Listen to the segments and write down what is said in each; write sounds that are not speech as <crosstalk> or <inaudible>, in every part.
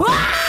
Mustang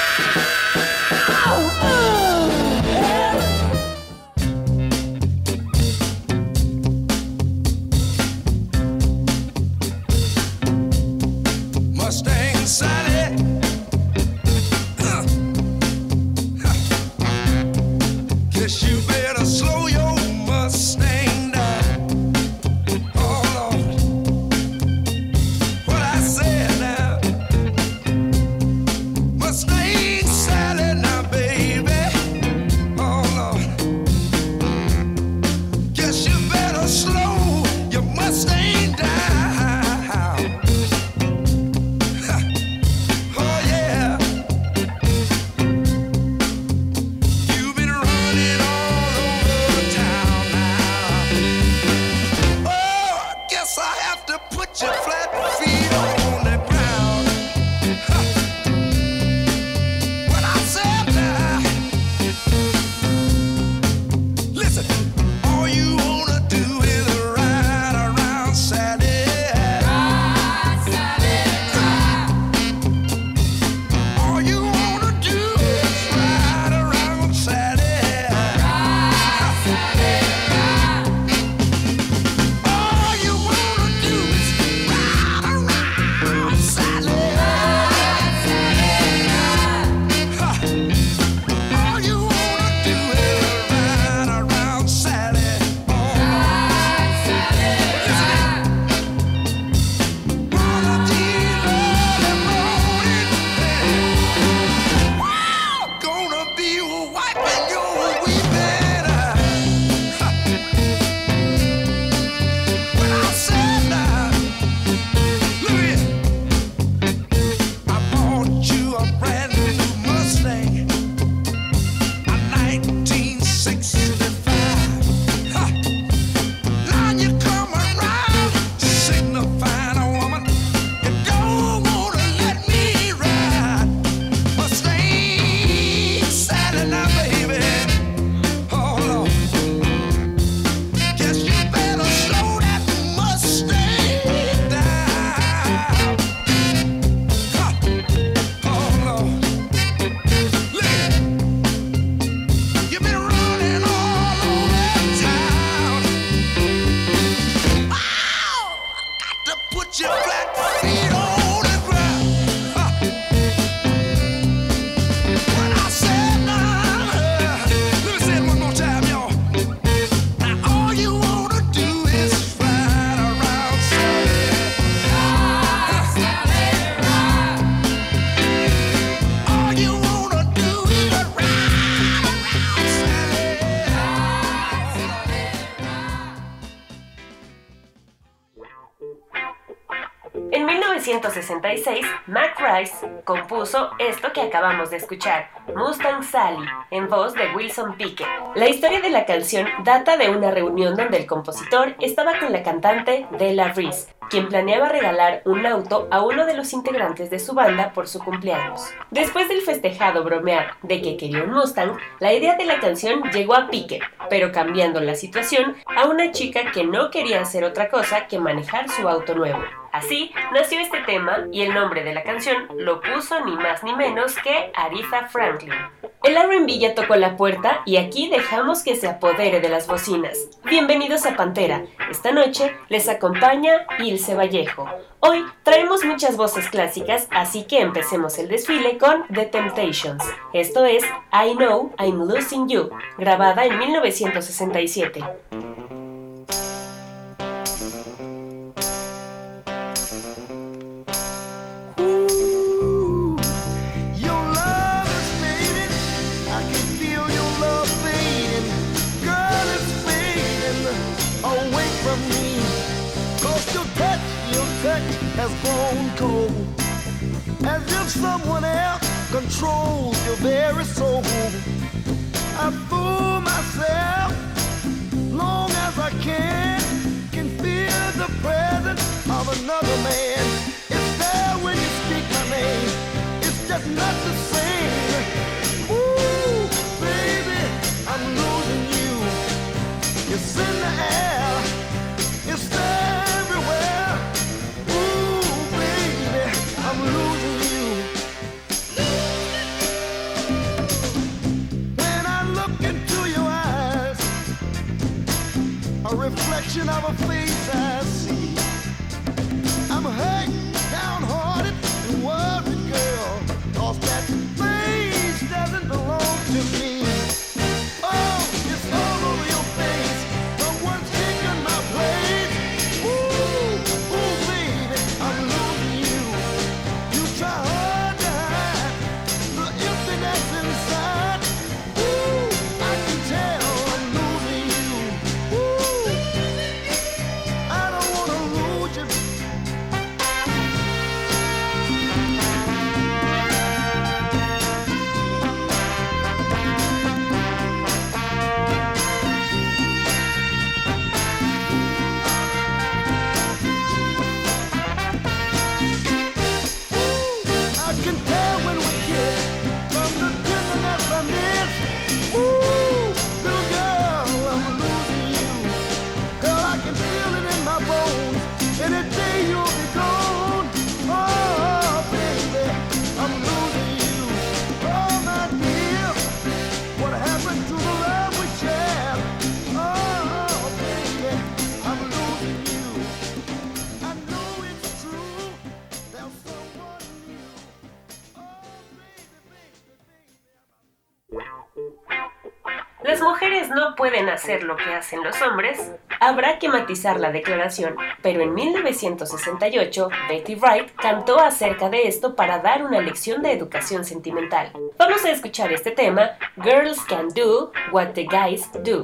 1966, Mac Rice compuso esto que acabamos de escuchar, Mustang Sally, en voz de Wilson Pickett. La historia de la canción data de una reunión donde el compositor estaba con la cantante Della Reese, quien planeaba regalar un auto a uno de los integrantes de su banda por su cumpleaños. Después del festejado bromear de que quería un Mustang, la idea de la canción llegó a Pickett, pero cambiando la situación a una chica que no quería hacer otra cosa que manejar su auto nuevo. Así nació este tema y el nombre de la canción lo puso ni más ni menos que Aretha Franklin. El R&B ya tocó la puerta y aquí dejamos que se apodere de las bocinas. Bienvenidos a Pantera. Esta noche les acompaña Ilse Vallejo. Hoy traemos muchas voces clásicas, así que empecemos el desfile con The Temptations. Esto es I Know I'm Losing You, grabada en 1967. someone else controls your very soul. I fool myself long as I can, can feel the presence of another man. It's there when you speak my name, it's just not the same. Ooh, baby, I'm losing you. It's in the air. hacer lo que hacen los hombres, habrá que matizar la declaración, pero en 1968 Betty Wright cantó acerca de esto para dar una lección de educación sentimental. Vamos a escuchar este tema, Girls Can Do What the Guys Do.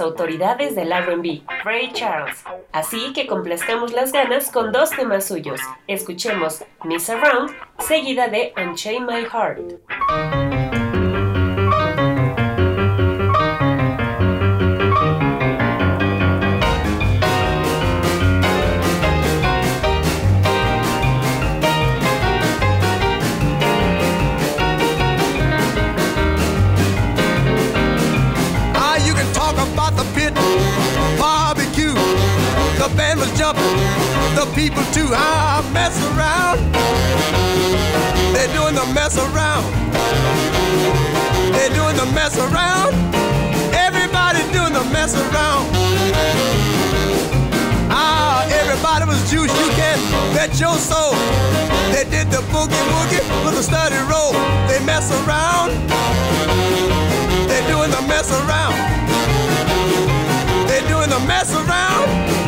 autoridades del RB, Ray Charles. Así que complazcamos las ganas con dos temas suyos. Escuchemos Miss Around, seguida de Unchain My Heart. People to ah, mess around. They're doing the mess around. They're doing the mess around. Everybody doing the mess around. Ah, everybody was juice. You can bet your soul. They did the boogie woogie with a study roll. They mess around. They're doing the mess around. They're doing the mess around.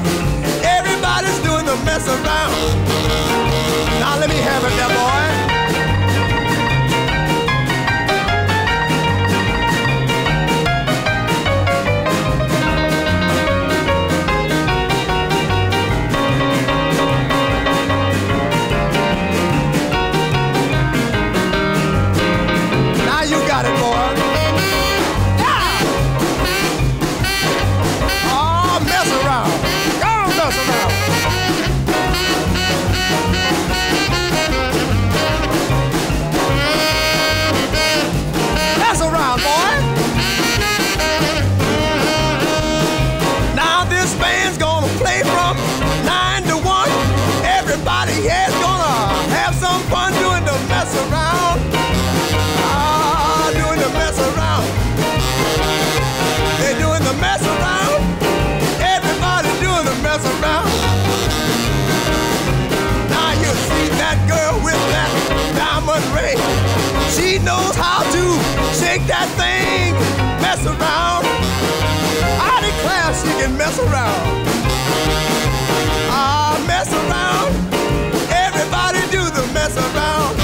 Mess around. Ah, mess around. Everybody do the mess around.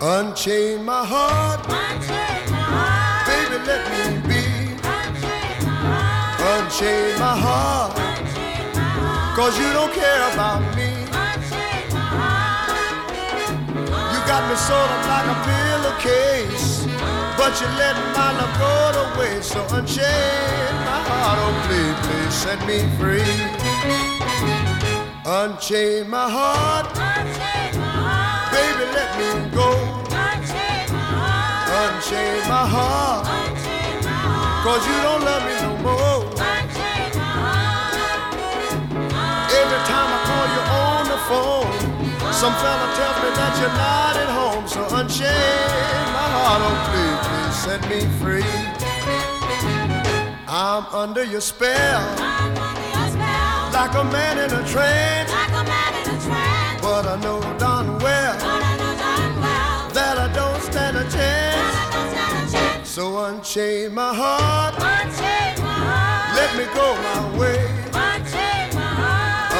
Unchain my heart, baby, let me be. Unchain my heart, cause you don't care about me. Got me sort of like a pillowcase, but you let my love go to waste. So unchain my heart, oh please, please set me free. Unchain my heart, baby, let me go. Unchain my heart, cause you don't love me some fella tells me that you're not at home. So unchain my heart, oh please, please set me free. I'm under your spell, like a man in a trance. But I know darn well that I don't stand a chance. So unchain my heart, unchain my heart. let me go my way. Unchain my heart,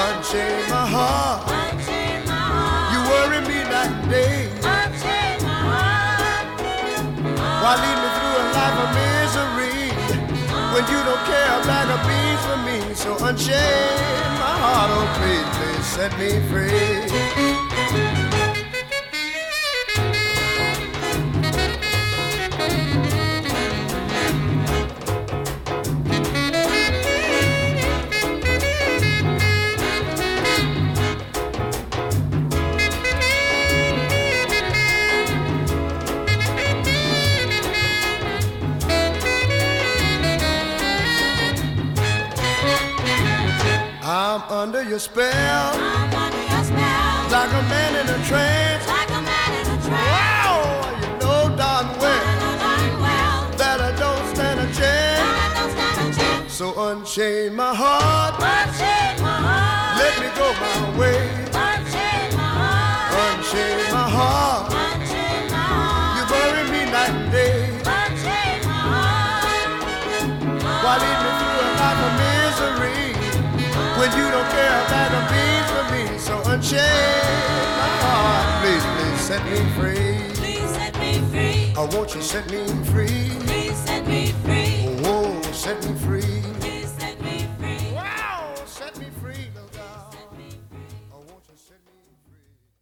beans for me? So unchain my heart, oh please, please set me free. I'm under your spell, like a man in a trance. Like a man in a trance. Wow, you know darn well that I don't stand a chance. Stand a chance. So unchain my heart. unchain my heart, let me go my way. when you don't care about a thing for me. So unchain my heart, please, please set me free. Please set me free. Oh, won't you set me free? Please set me free. Oh, oh set me free. Please set me free. Wow, set me free, no doubt. Oh, set me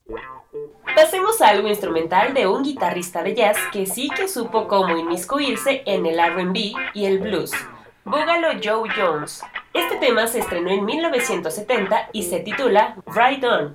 free? Pasemos a algo instrumental de un guitarrista de jazz que sí que supo cómo inmiscuirse en el RB y el blues. Búgalo Joe Jones. Este tema se estrenó en 1970 y se titula Right On.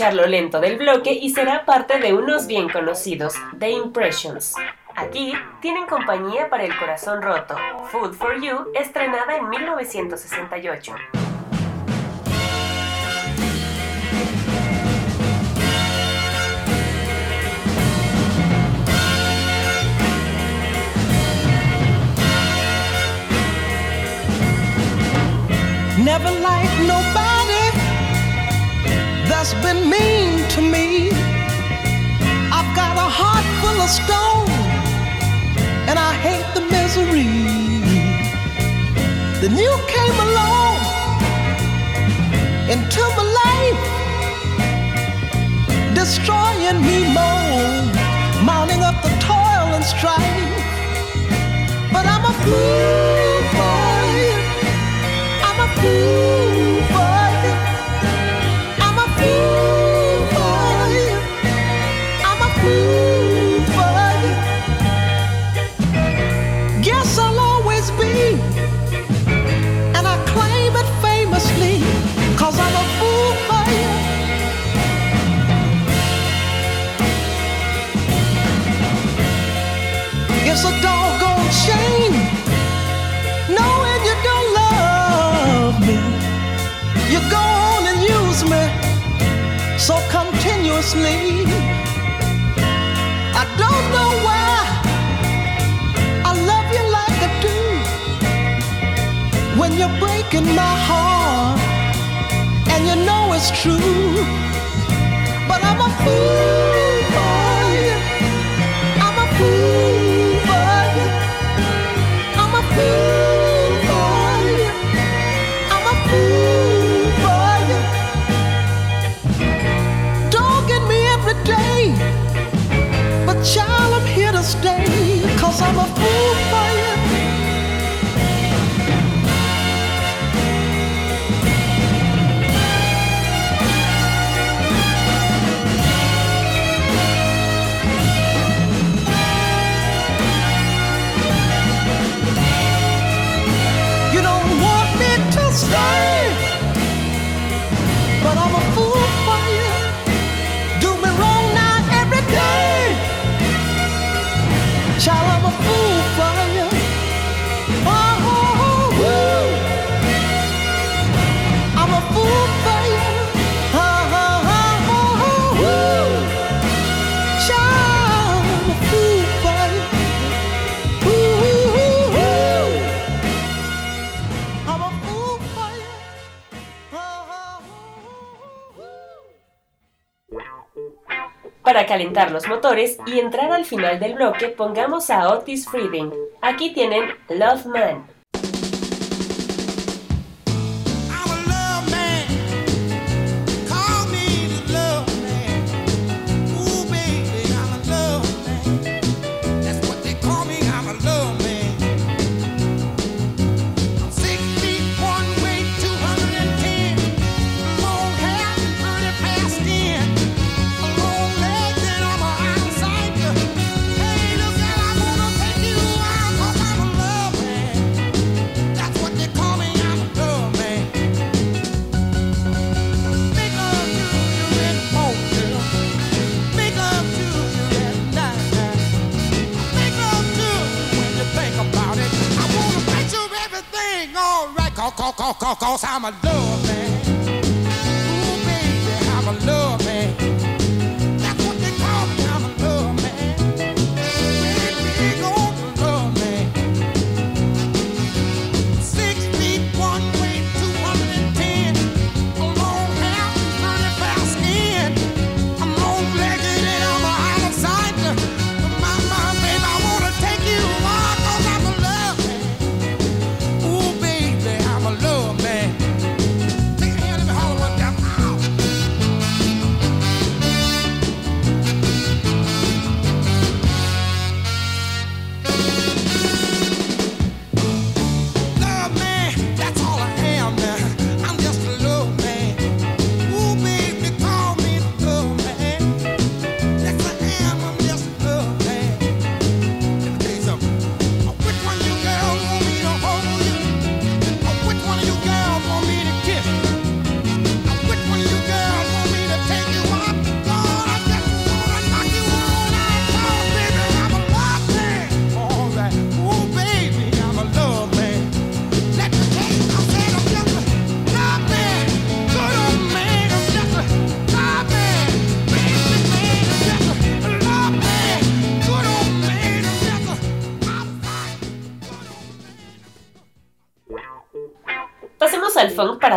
escucharlo lento del bloque y será parte de unos bien conocidos, The Impressions. Aquí tienen compañía para el corazón roto, Food for You, estrenada en 1968. Never like nobody. has been mean to me. I've got a heart full of stone, and I hate the misery. Then you came along into my life, destroying me more, mounting up the toil and strife. But I'm a fool. calentar los motores y entrar al final del bloque pongamos a Otis Freeding. Aquí tienen Love Man.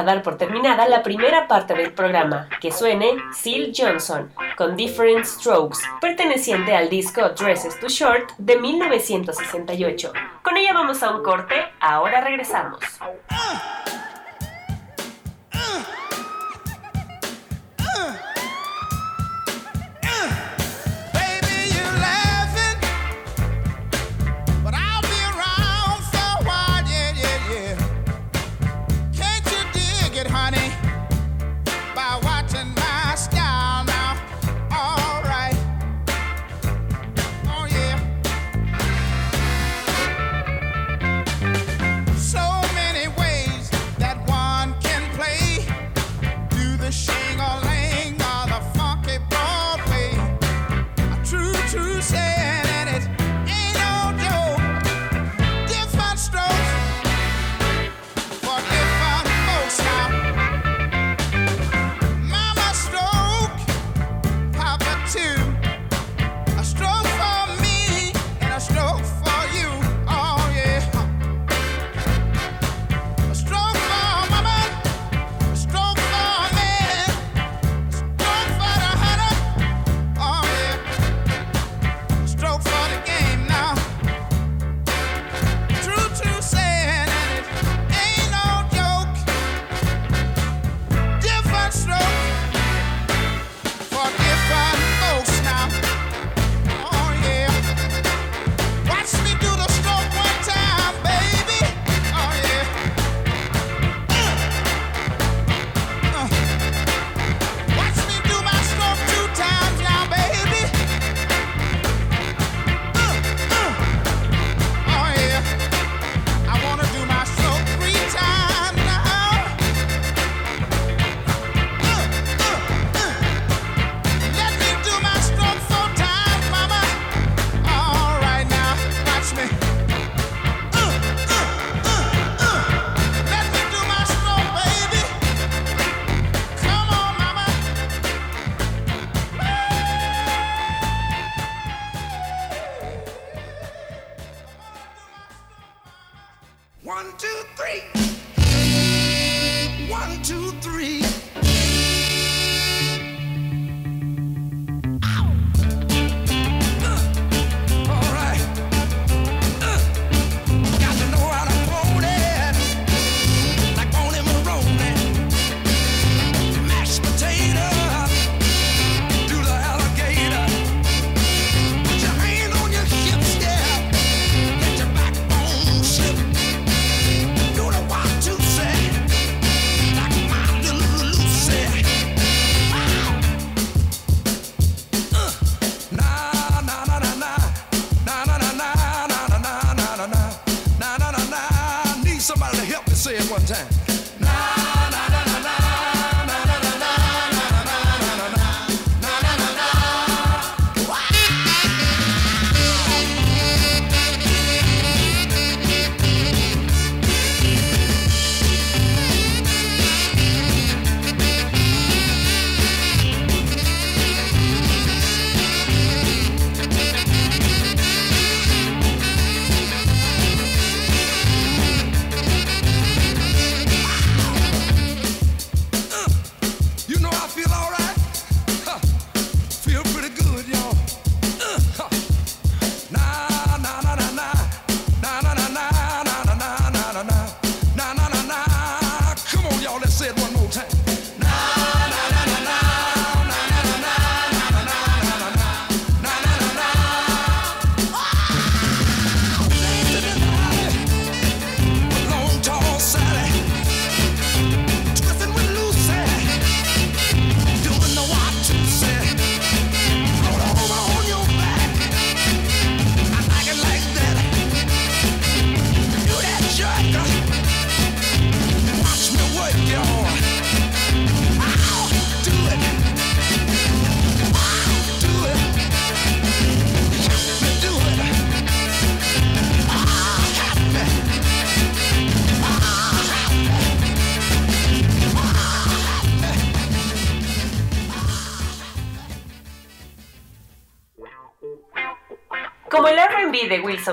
dar por terminada la primera parte del programa, que suene Seal Johnson, con Different Strokes, perteneciente al disco Dresses to Short de 1968. Con ella vamos a un corte, ahora regresamos. Ah. One, two, three. One, two, three.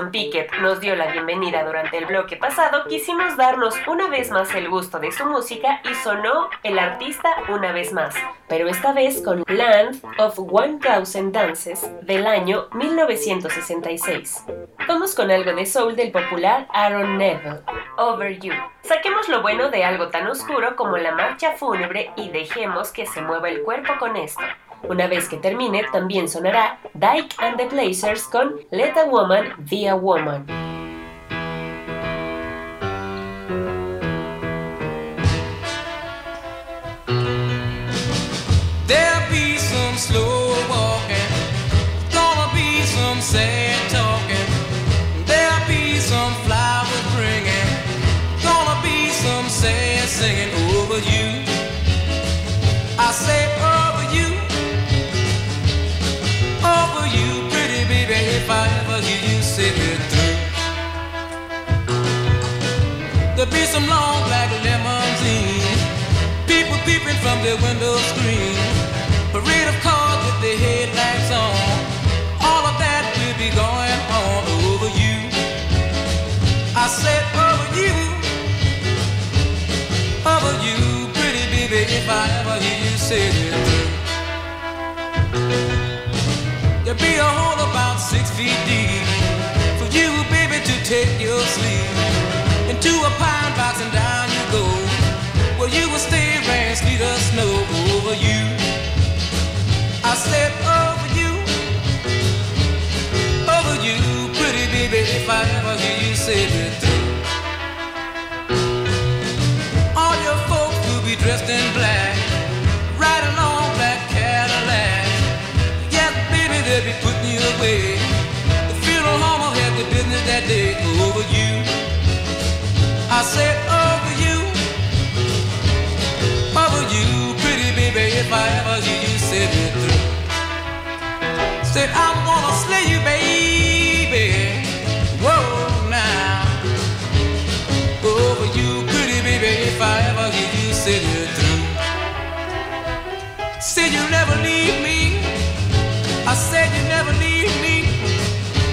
Wilson Pickett nos dio la bienvenida durante el bloque pasado, quisimos darnos una vez más el gusto de su música y sonó el artista una vez más, pero esta vez con Land of 1000 Dances del año 1966. Vamos con algo de soul del popular Aaron Neville, Over You. Saquemos lo bueno de algo tan oscuro como la marcha fúnebre y dejemos que se mueva el cuerpo con esto. Una vez que termine, también sonará Dyke and the Blazers con Let a Woman Be a Woman. There'll be some long black limousine. People peeping from their window screen. Parade of cars with their headlights on. All of that will be going on over you. I said over you. Over you, pretty baby, if I ever hear you say it. There'll be a hole about six feet deep for you, baby, to take your sleep into a pine box and down you go. Well, you will stay rain, sleet, or snow over you. I said over you, over you, pretty baby. If I ever hear you say it I said over you, over you, pretty baby. If I ever hear you say it through, said I'm gonna slay you, baby. Whoa, now, over you, pretty baby. If I ever hear you say it through, said you'll never leave me. I said you never leave me.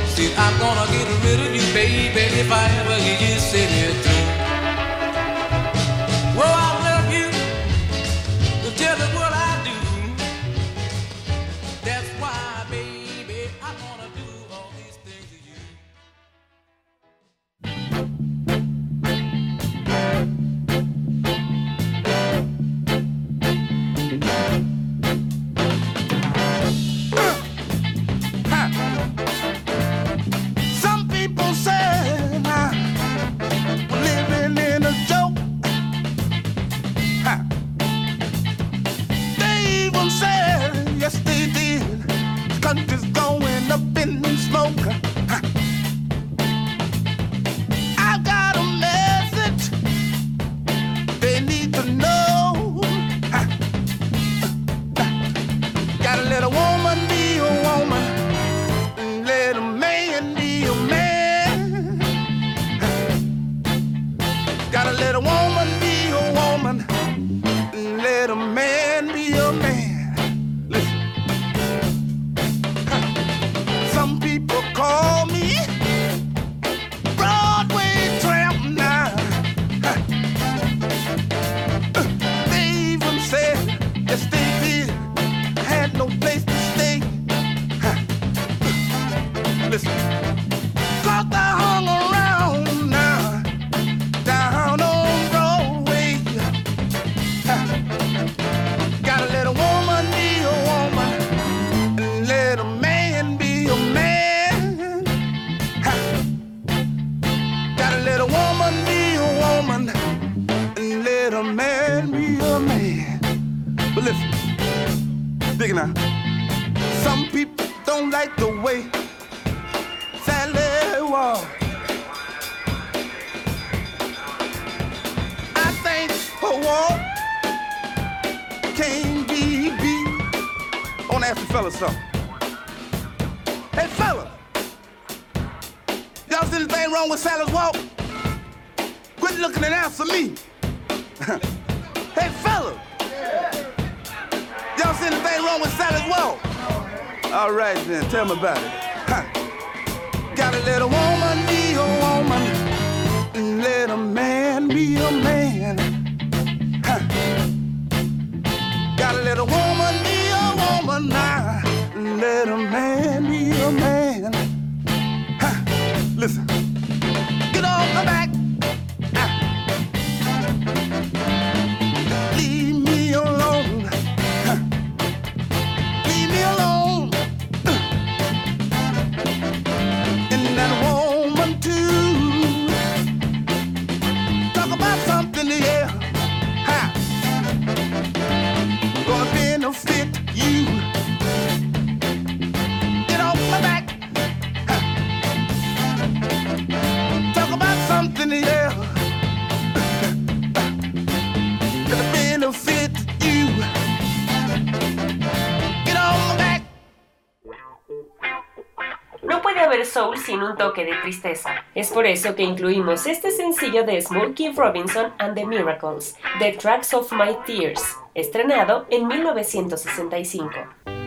Said I'm gonna get rid of you, baby. If I ever you ask the fella something. Hey, fella! Y'all see anything wrong with Sally's walk? Quit looking and answer me. <laughs> hey, fella! Y'all see anything wrong with Sally's walk? All right, then, tell me about it. Huh. Got a little woman be a woman, and let a man be a man. Huh. Got a little woman let a man be a man. un toque de tristeza. Es por eso que incluimos este sencillo de Smokey Robinson and the Miracles, The Tracks of My Tears, estrenado en 1965.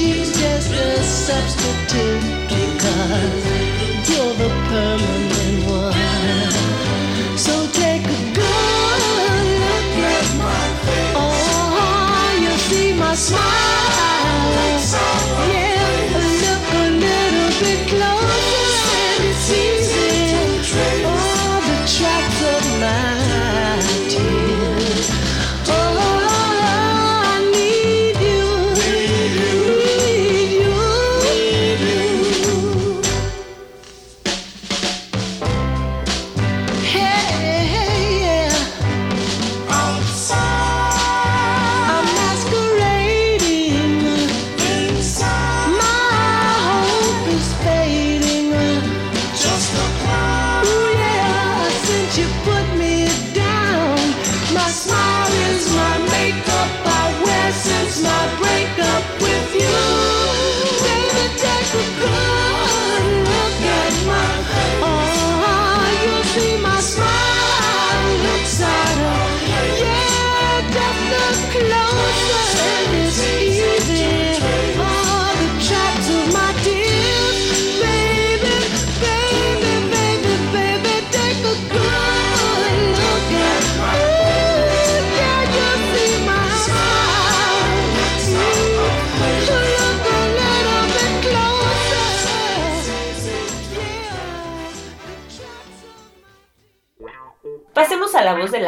she's just a substitute because you're the permanent one. So take a good look at my face. Oh, you see my smile.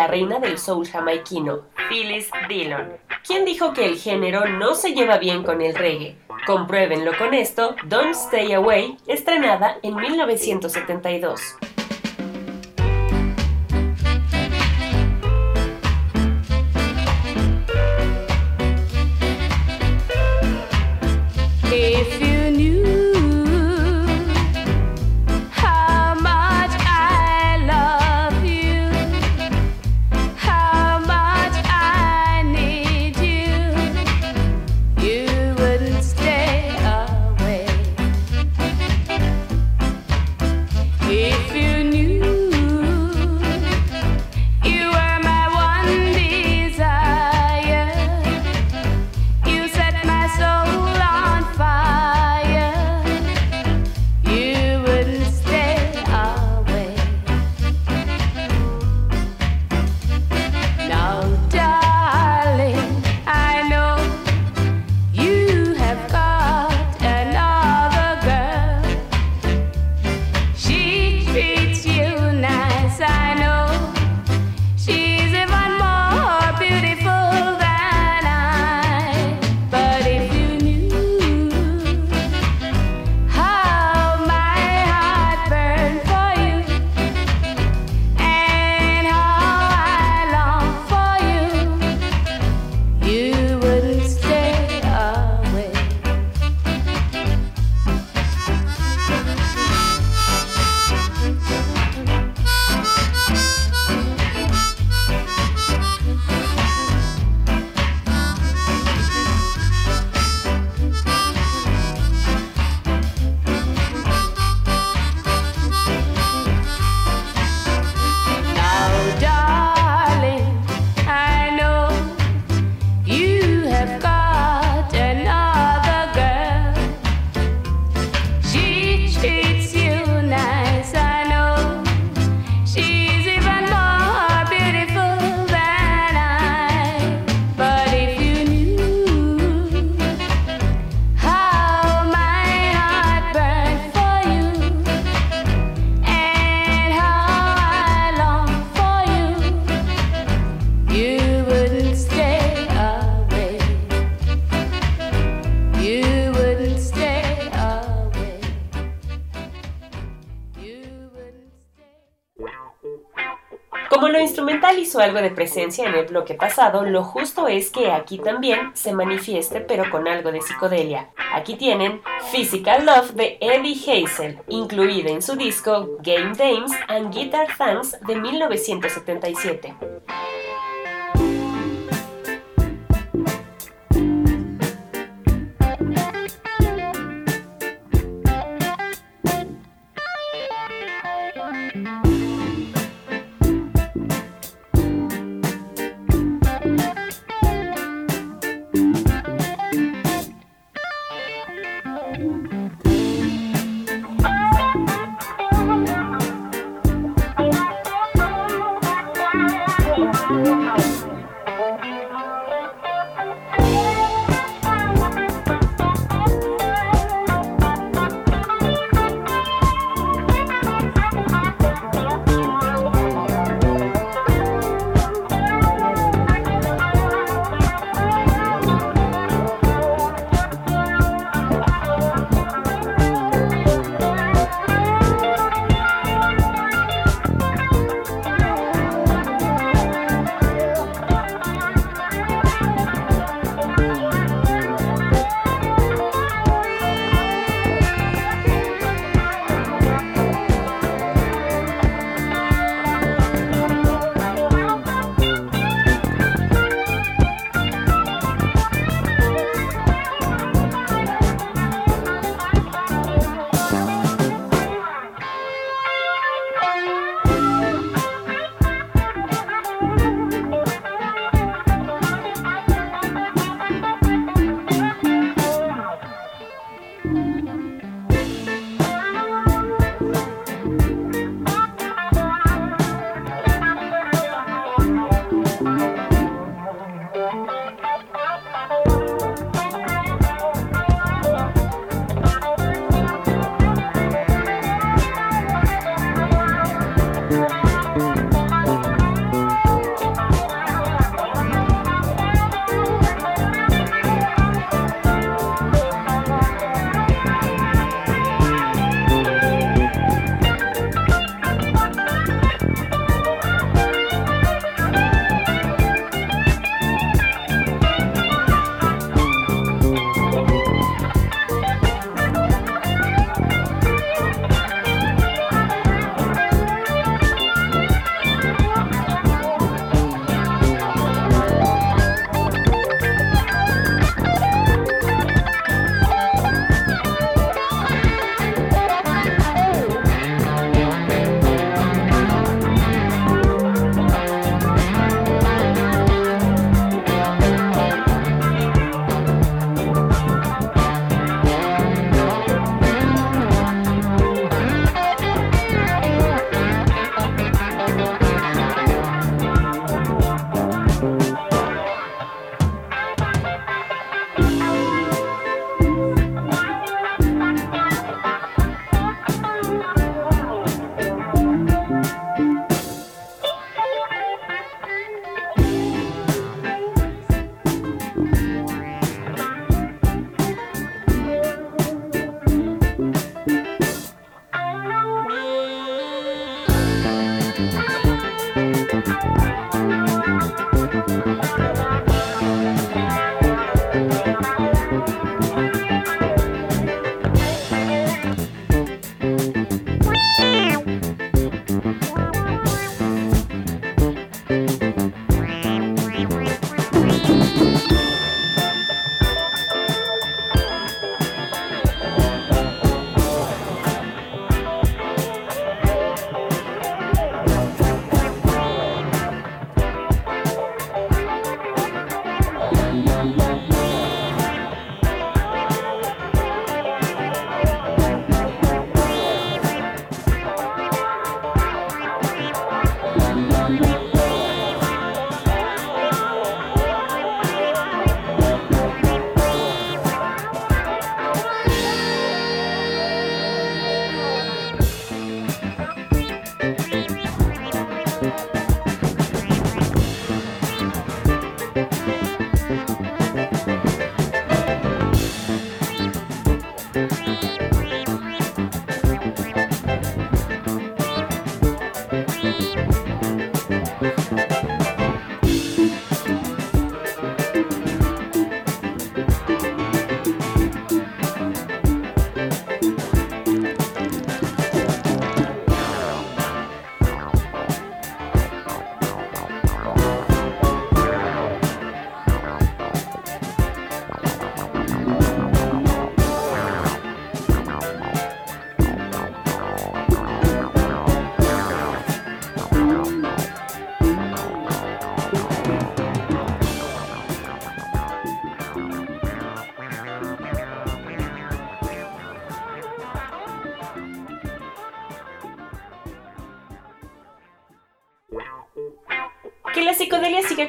la reina del soul jamaiquino, Phyllis Dillon. ¿Quién dijo que el género no se lleva bien con el reggae? Compruébenlo con esto, Don't Stay Away, estrenada en 1972. Hizo algo de presencia en el bloque pasado, lo justo es que aquí también se manifieste pero con algo de psicodelia. Aquí tienen Physical Love de Eddie Hazel, incluida en su disco Game Dames and Guitar Thanks de 1977.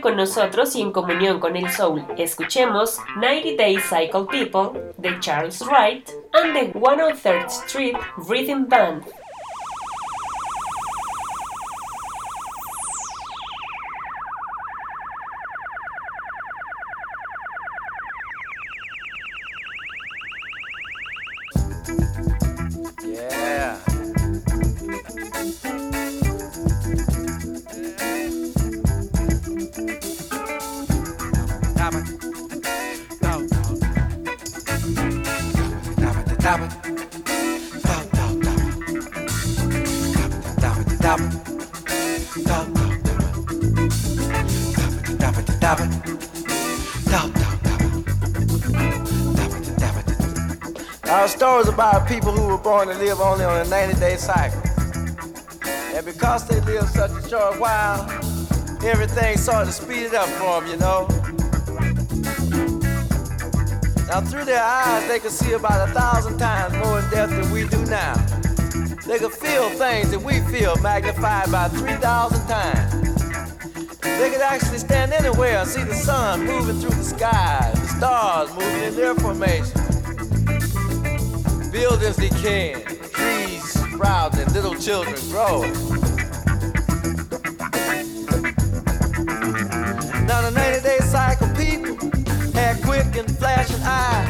con nosotros y en comunión con el soul, escuchemos 90 Day Cycle People de Charles Wright and the 103rd Street Rhythm Band. born to live only on a 90 day cycle. And because they live such a short while, everything sort of speeded up for them, you know. Now, through their eyes, they could see about a thousand times more in depth than we do now. They could feel things that we feel magnified by 3,000 times. They could actually stand anywhere and see the sun moving through the sky, the stars moving in their formation. Build as they can. trees sprouting, and little children grow. Now the 90 day cycle people had quick and flashing eyes.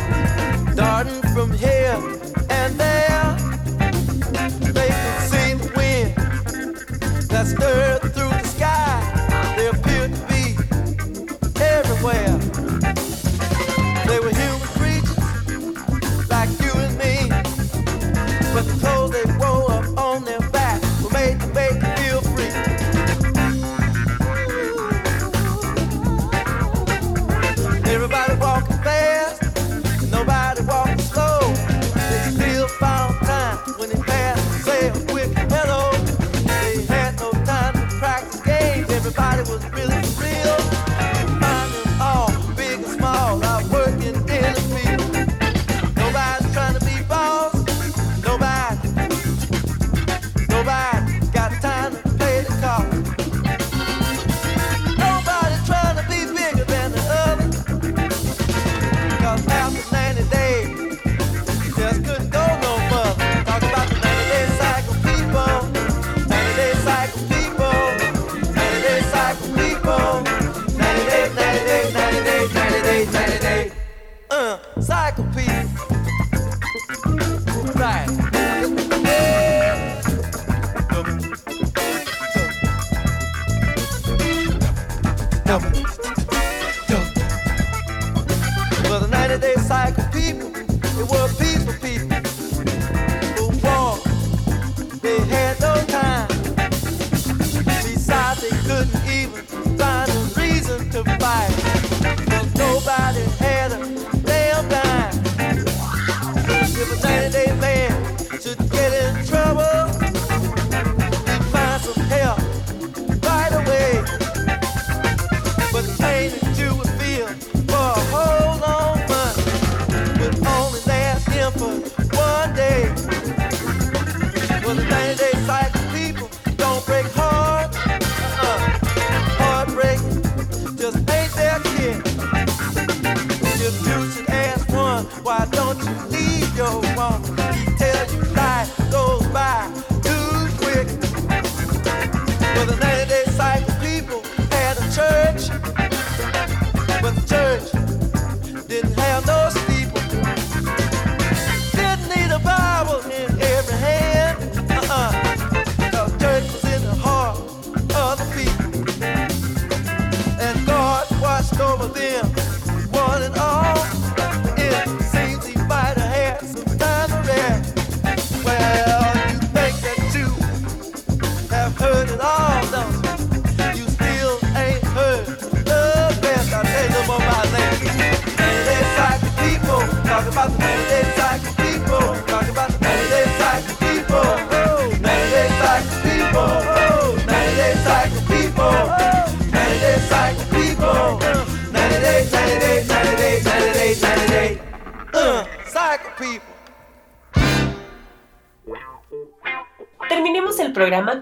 couldn't even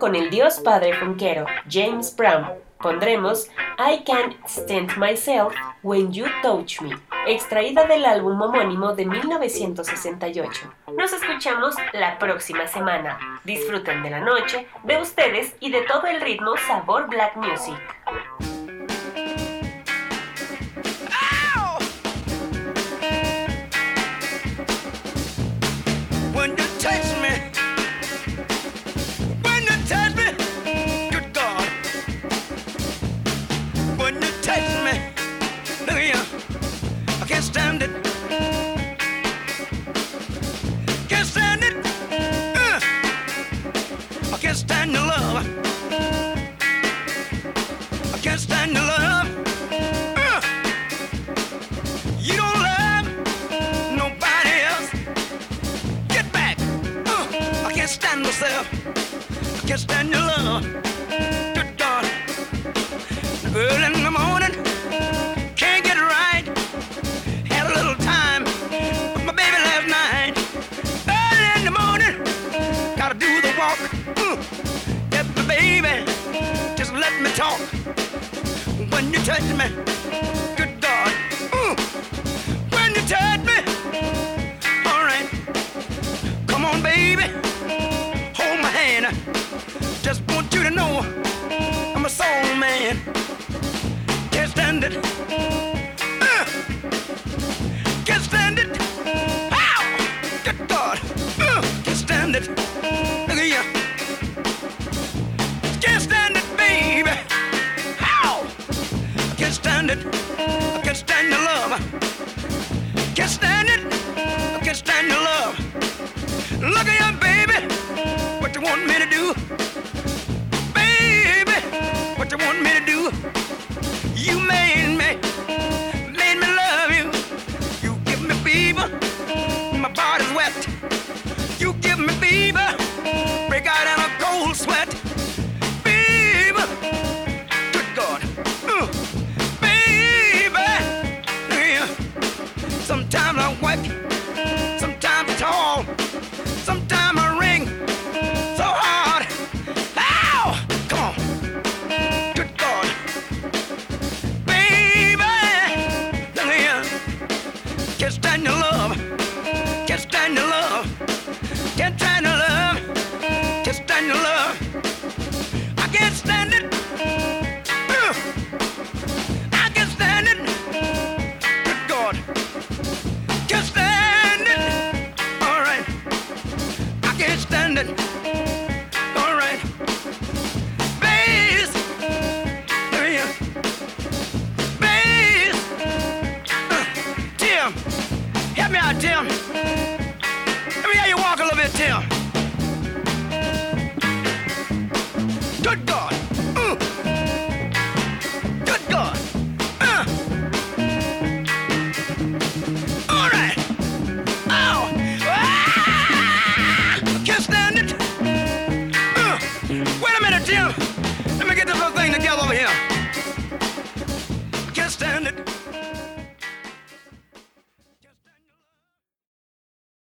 con el Dios Padre Funquero, James Brown. Pondremos I Can't Stand Myself When You Touch Me, extraída del álbum homónimo de 1968. Nos escuchamos la próxima semana. Disfruten de la noche, de ustedes y de todo el ritmo sabor black music. want me to do. You made me.